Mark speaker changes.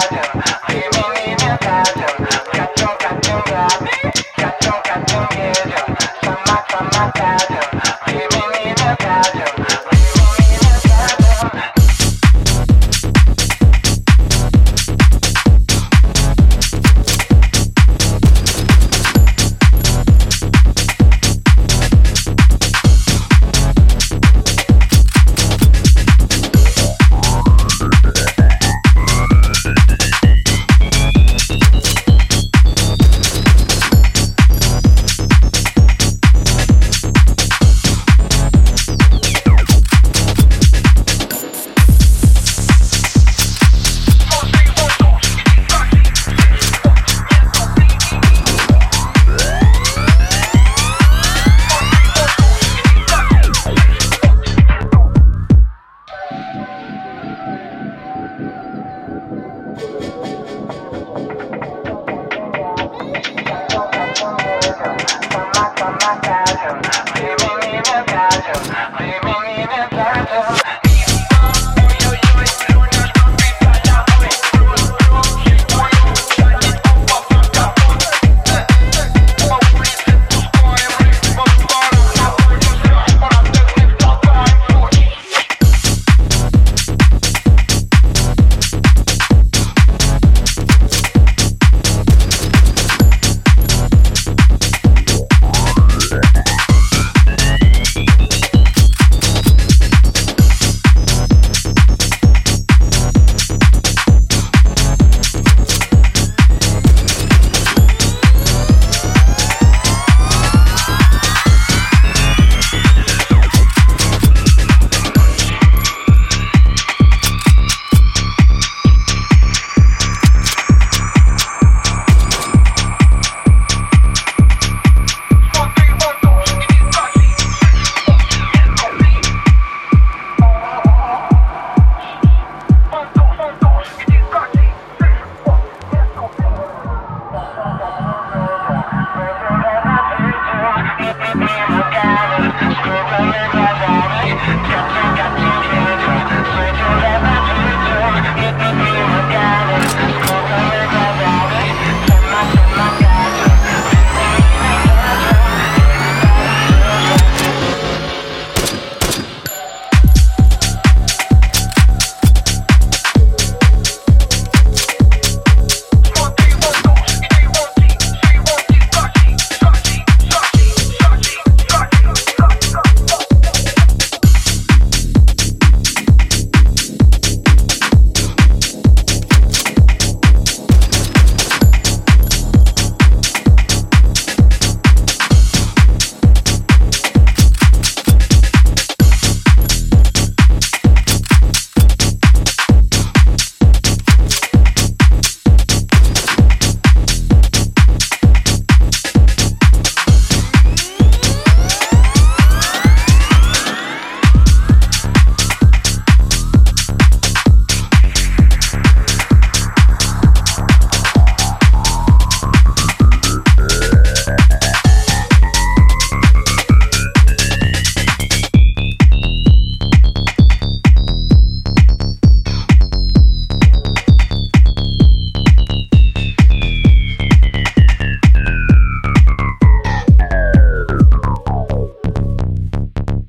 Speaker 1: 가정 가정 가정 가정 가정 예정 삼막 삼막 가정 Thank you.